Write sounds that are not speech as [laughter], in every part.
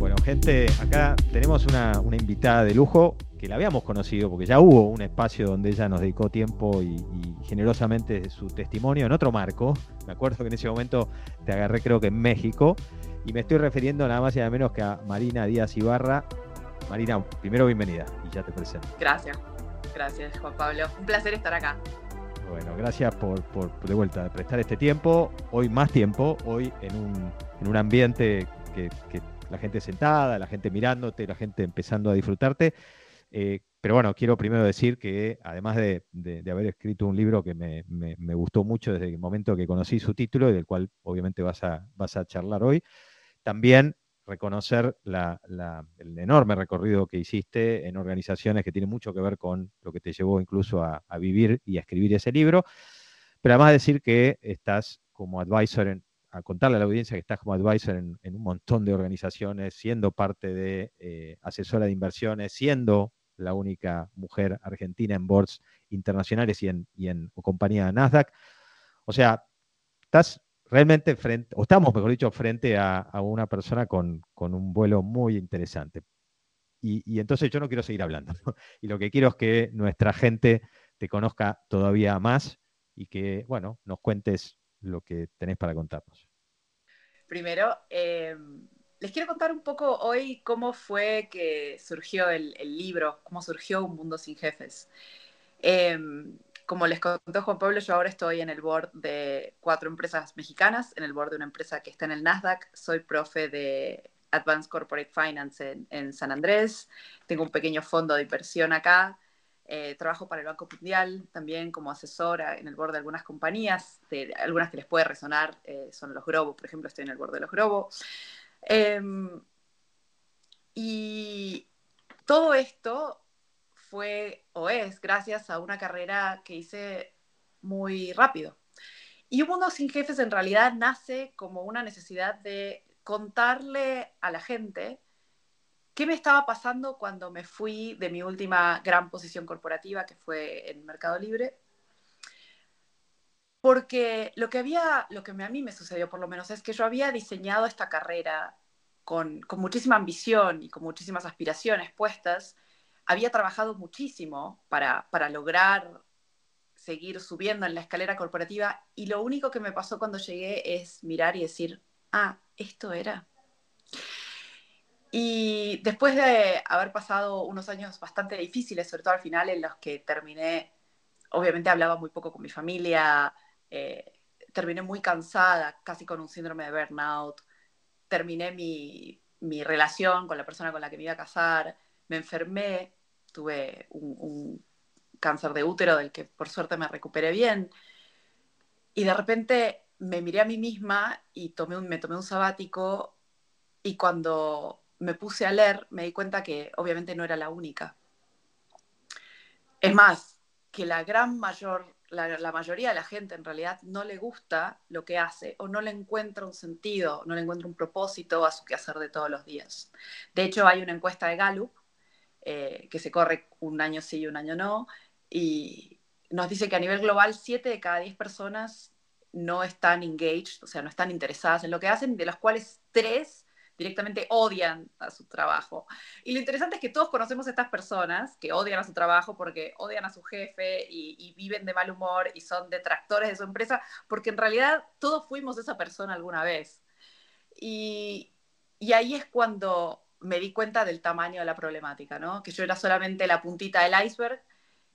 Bueno, gente, acá tenemos una, una invitada de lujo que la habíamos conocido porque ya hubo un espacio donde ella nos dedicó tiempo y, y, generosamente su testimonio en otro marco. Me acuerdo que en ese momento te agarré creo que en México y me estoy refiriendo nada más y nada menos que a Marina Díaz Ibarra. Marina, primero bienvenida y ya te presento. Gracias, gracias Juan Pablo. Un placer estar acá. Bueno, gracias por, por de vuelta de prestar este tiempo, hoy más tiempo, hoy en un, en un ambiente que, que la gente sentada, la gente mirándote, la gente empezando a disfrutarte. Eh, pero bueno, quiero primero decir que además de, de, de haber escrito un libro que me, me, me, gustó mucho desde el momento que conocí su título y del cual obviamente vas a, vas a charlar hoy, también reconocer la, la, el enorme recorrido que hiciste en organizaciones que tienen mucho que ver con lo que te llevó incluso a, a vivir y a escribir ese libro, pero además decir que estás como advisor en, a contarle a la audiencia que estás como advisor en, un montón de organizaciones, siendo parte de eh, asesora de inversiones, siendo la única mujer argentina en boards internacionales y en, y en compañía Nasdaq. O sea, estás realmente frente, o estamos, mejor dicho, frente a, a una persona con, con, un vuelo muy interesante. Y, y, entonces yo no quiero seguir hablando. Y lo que quiero es que nuestra gente te conozca todavía más y que, bueno, nos cuentes lo que tenés para contarnos. Primero, eh, les quiero contar un poco hoy cómo fue que surgió el, el libro, cómo surgió Un Mundo Sin Jefes. Eh, como les contó Juan Pablo, yo ahora estoy en el board de cuatro empresas mexicanas, en el board de una empresa que está en el Nasdaq. Soy profe de Advanced Corporate Finance en, en San Andrés. Tengo un pequeño fondo de inversión acá. Eh, trabajo para el Banco Mundial también como asesora en el board de algunas compañías, de, algunas que les puede resonar eh, son los Globo, por ejemplo, estoy en el board de los Globo. Eh, y todo esto fue o es gracias a una carrera que hice muy rápido. Y Un Mundo Sin Jefes en realidad nace como una necesidad de contarle a la gente ¿Qué me estaba pasando cuando me fui de mi última gran posición corporativa, que fue en Mercado Libre? Porque lo que, había, lo que a mí me sucedió por lo menos es que yo había diseñado esta carrera con, muchísima ambición y con muchísimas aspiraciones puestas. Había trabajado muchísimo para, para lograr seguir subiendo en la escalera corporativa y lo único que me pasó cuando llegué es mirar y decir, ah, esto era. Y después de haber pasado unos años bastante difíciles, sobre todo al final, en los que terminé, obviamente hablaba muy poco con mi familia, eh, terminé muy cansada, casi con un síndrome de burnout, terminé mi, mi, relación con la persona con la que me iba a casar, me enfermé, tuve un, un cáncer de útero del que por suerte me recuperé bien, y de repente me miré a mí misma y tomé un, me tomé un sabático y cuando me puse a leer, me di cuenta que obviamente no era la única. Es más, que la gran mayor, la, la, mayoría de la gente en realidad no le gusta lo que hace o no le encuentra un sentido, no le encuentra un propósito a su quehacer de todos los días. De hecho, hay una encuesta de Gallup eh, que se corre un año sí y un año no, y nos dice que a nivel global 7 de cada 10 personas no están engaged, o sea, no están interesadas en lo que hacen, de las cuales 3 directamente odian a su trabajo. Y lo interesante es que todos conocemos a estas personas que odian a su trabajo porque odian a su jefe y, y, viven de mal humor y son detractores de su empresa, porque en realidad todos fuimos esa persona alguna vez. Y, y ahí es cuando me di cuenta del tamaño de la problemática, ¿no? Que yo era solamente la puntita del iceberg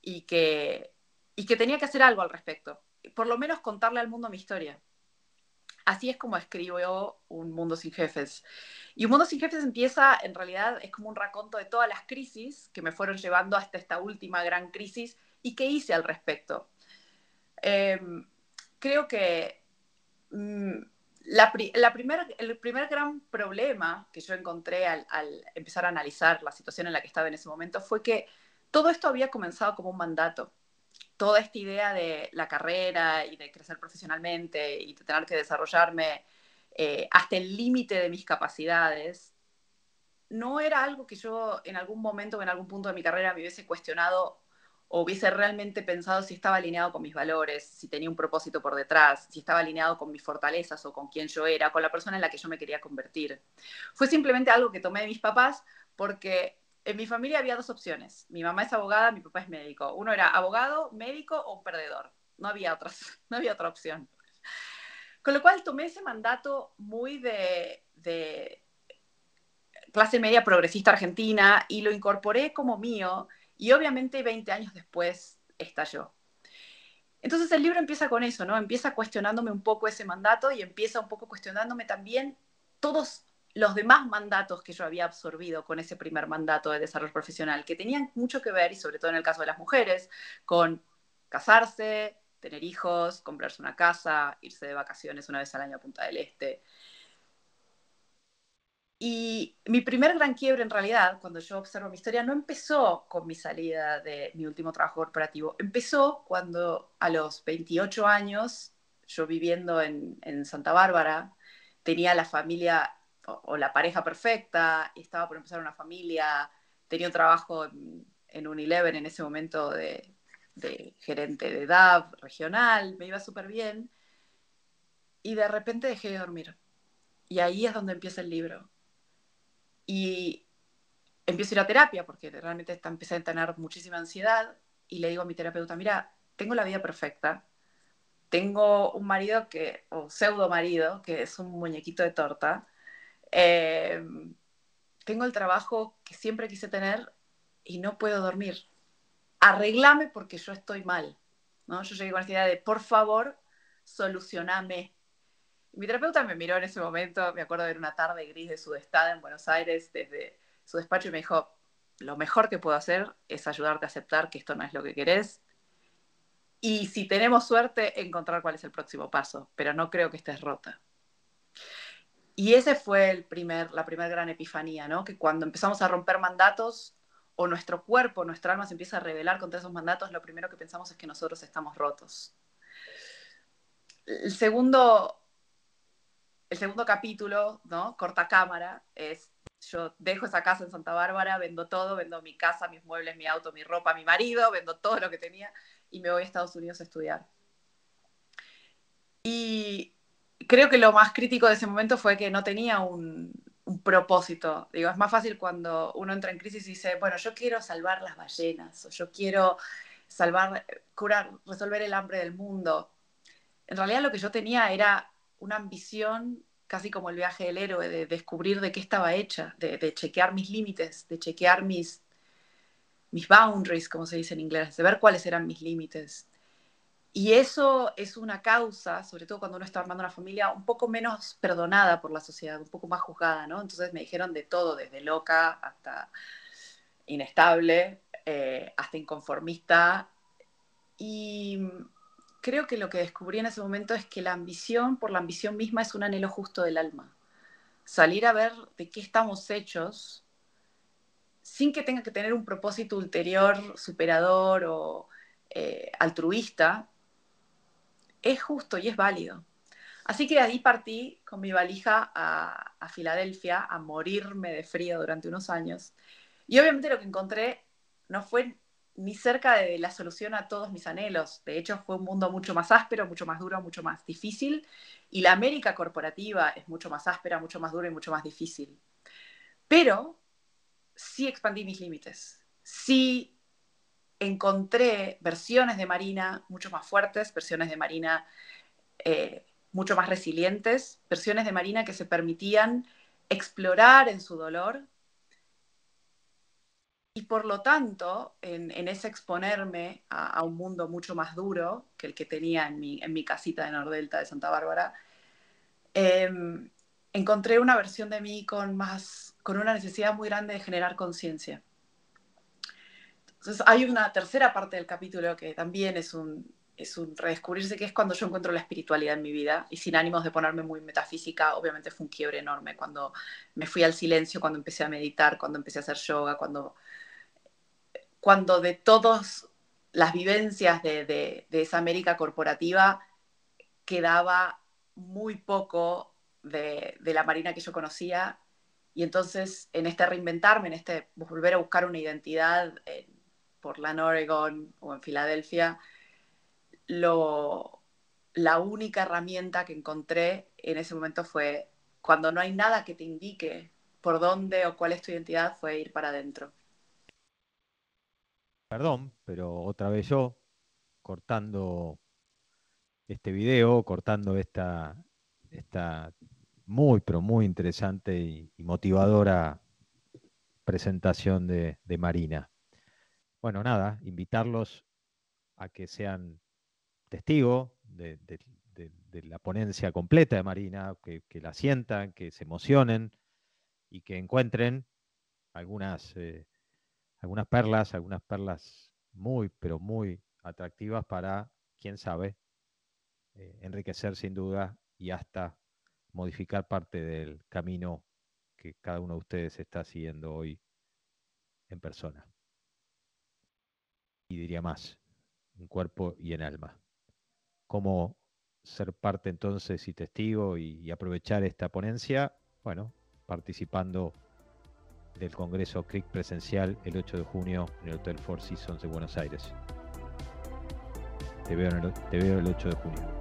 y que, y que tenía que hacer algo al respecto. Por lo menos contarle al mundo mi historia así es como escribo Un Mundo Sin Jefes. Y Un Mundo Sin Jefes empieza, en realidad, es como un raconto de todas las crisis que me fueron llevando hasta esta última gran crisis y qué hice al respecto. Eh, creo que mmm, la, la el primer gran problema que yo encontré al empezar a analizar la situación en la que estaba en ese momento fue que todo esto había comenzado como un mandato toda esta idea de la carrera y de crecer profesionalmente y de tener que desarrollarme eh, hasta el límite de mis capacidades, no era algo que yo en algún momento o en algún punto de mi carrera me hubiese cuestionado o hubiese realmente pensado si estaba alineado con mis valores, si tenía un propósito por detrás, si estaba alineado con mis fortalezas o con quién yo era, con la persona en la que yo me quería convertir. Fue simplemente algo que tomé de mis papás porque en mi familia había dos opciones. Mi mamá es abogada, mi papá es médico. Uno era abogado, médico o perdedor. No había, otras, [laughs] no había otra opción. Con lo cual tomé ese mandato muy de, de clase media progresista argentina y lo incorporé como mío y obviamente 20 años después estalló. Entonces el libro empieza con eso, ¿no? Empieza cuestionándome un poco ese mandato y empieza un poco cuestionándome también todos los demás mandatos que yo había absorbido con ese primer mandato de desarrollo profesional, que tenían mucho que ver, y sobre todo en el caso de las mujeres, con casarse, tener hijos, comprarse una casa, irse de vacaciones una vez al año a Punta del Este, y mi primer gran quiebre en realidad, cuando yo observo mi historia, no empezó con mi salida de mi último trabajo corporativo. Empezó cuando a los 28 años, yo viviendo en, en Santa Bárbara, tenía la familia o, la pareja perfecta, estaba por empezar una familia, tenía un trabajo en, en Unilever en ese momento de, de gerente de DAV regional, me iba súper bien, y de repente dejé de dormir. Y ahí es donde empieza el libro y empiezo a ir a terapia porque realmente empecé a tener muchísima ansiedad y le digo a mi terapeuta, mira, tengo la vida perfecta, tengo un marido que, o pseudo marido, que es un muñequito de torta, eh, tengo el trabajo que siempre quise tener y no puedo dormir. Arreglame porque yo estoy mal. ¿no? Yo llegué con la idea de, por favor, solucioname. Mi terapeuta me miró en ese momento, me acuerdo de una tarde gris de Sudestada en Buenos Aires desde su despacho y me dijo, lo mejor que puedo hacer es ayudarte a aceptar que esto no es lo que querés y si tenemos suerte encontrar cuál es el próximo paso, pero no creo que estés rota. Y ese fue el primer, la primera gran epifanía, ¿no? Que cuando empezamos a romper mandatos o nuestro cuerpo, nuestra alma se empieza a rebelar contra esos mandatos, lo primero que pensamos es que nosotros estamos rotos. El segundo el segundo capítulo, ¿no? Corta cámara, es yo dejo esa casa en Santa Bárbara, vendo todo, vendo mi casa, mis muebles, mi auto, mi ropa, mi marido, vendo todo lo que tenía y me voy a Estados Unidos a estudiar. Y creo que lo más crítico de ese momento fue que no tenía un, propósito. Digo, es más fácil cuando uno entra en crisis y dice, bueno, yo quiero salvar las ballenas, o yo quiero salvar, curar, resolver el hambre del mundo. En realidad lo que yo tenía era una ambición casi como el viaje del héroe, de descubrir de qué estaba hecha, de, chequear mis límites, de chequear mis, mis boundaries, como se dice en inglés, de ver cuáles eran mis límites. Y eso es una causa, sobre todo cuando uno está armando una familia, un poco menos perdonada por la sociedad, un poco más juzgada, ¿no? Entonces me dijeron de todo, desde loca hasta inestable, eh, hasta inconformista. Y creo que lo que descubrí en ese momento es que la ambición por la ambición misma es un anhelo justo del alma. Salir a ver de qué estamos hechos sin que tenga que tener un propósito ulterior, superador o eh, altruista, es justo y es válido. Así que de ahí partí con mi valija a, a Filadelfia a morirme de frío durante unos años. Y obviamente lo que encontré no fue ni cerca de la solución a todos mis anhelos. De hecho, fue un mundo mucho más áspero, mucho más duro, mucho más difícil. Y la América corporativa es mucho más áspera, mucho más dura y mucho más difícil. Pero sí expandí mis límites. Sí encontré versiones de Marina mucho más fuertes, versiones de Marina eh, mucho más resilientes, versiones de Marina que se permitían explorar en su dolor y por lo tanto, en, ese exponerme a, un mundo mucho más duro que el que tenía en mi, casita de Nordelta de Santa Bárbara, em, encontré una versión de mí con, más, con una necesidad muy grande de generar conciencia. Entonces hay una tercera parte del capítulo que también es un, es un redescubrirse, que es cuando yo encuentro la espiritualidad en mi vida y sin ánimos de ponerme muy metafísica, obviamente fue un quiebre enorme cuando me fui al silencio, cuando empecé a meditar, cuando empecé a hacer yoga, cuando cuando de todas las vivencias de, esa América corporativa quedaba muy poco de, la Marina que yo conocía. Y entonces, en este reinventarme, en este volver a buscar una identidad Portland, Oregon o en Filadelfia, lo, la única herramienta que encontré en ese momento fue cuando no hay nada que te indique por dónde o cuál es tu identidad, fue ir para adentro. Perdón, pero otra vez yo, cortando este video, cortando esta, esta muy, pero muy interesante y, motivadora presentación de, Marina. Bueno, nada, invitarlos a que sean testigos de, la ponencia completa de Marina, que, la sientan, que se emocionen y que encuentren algunas, eh, algunas perlas, algunas perlas muy, pero muy atractivas para, quién sabe, eh, enriquecer sin duda y hasta modificar parte del camino que cada uno de ustedes está siguiendo hoy en persona. Y diría más, en cuerpo y en alma. ¿Cómo ser parte entonces y testigo y, aprovechar esta ponencia? Bueno, participando del Congreso CRIC presencial el 8 de junio en el Hotel Four Seasons de Buenos Aires. Te veo, te veo el 8 de junio.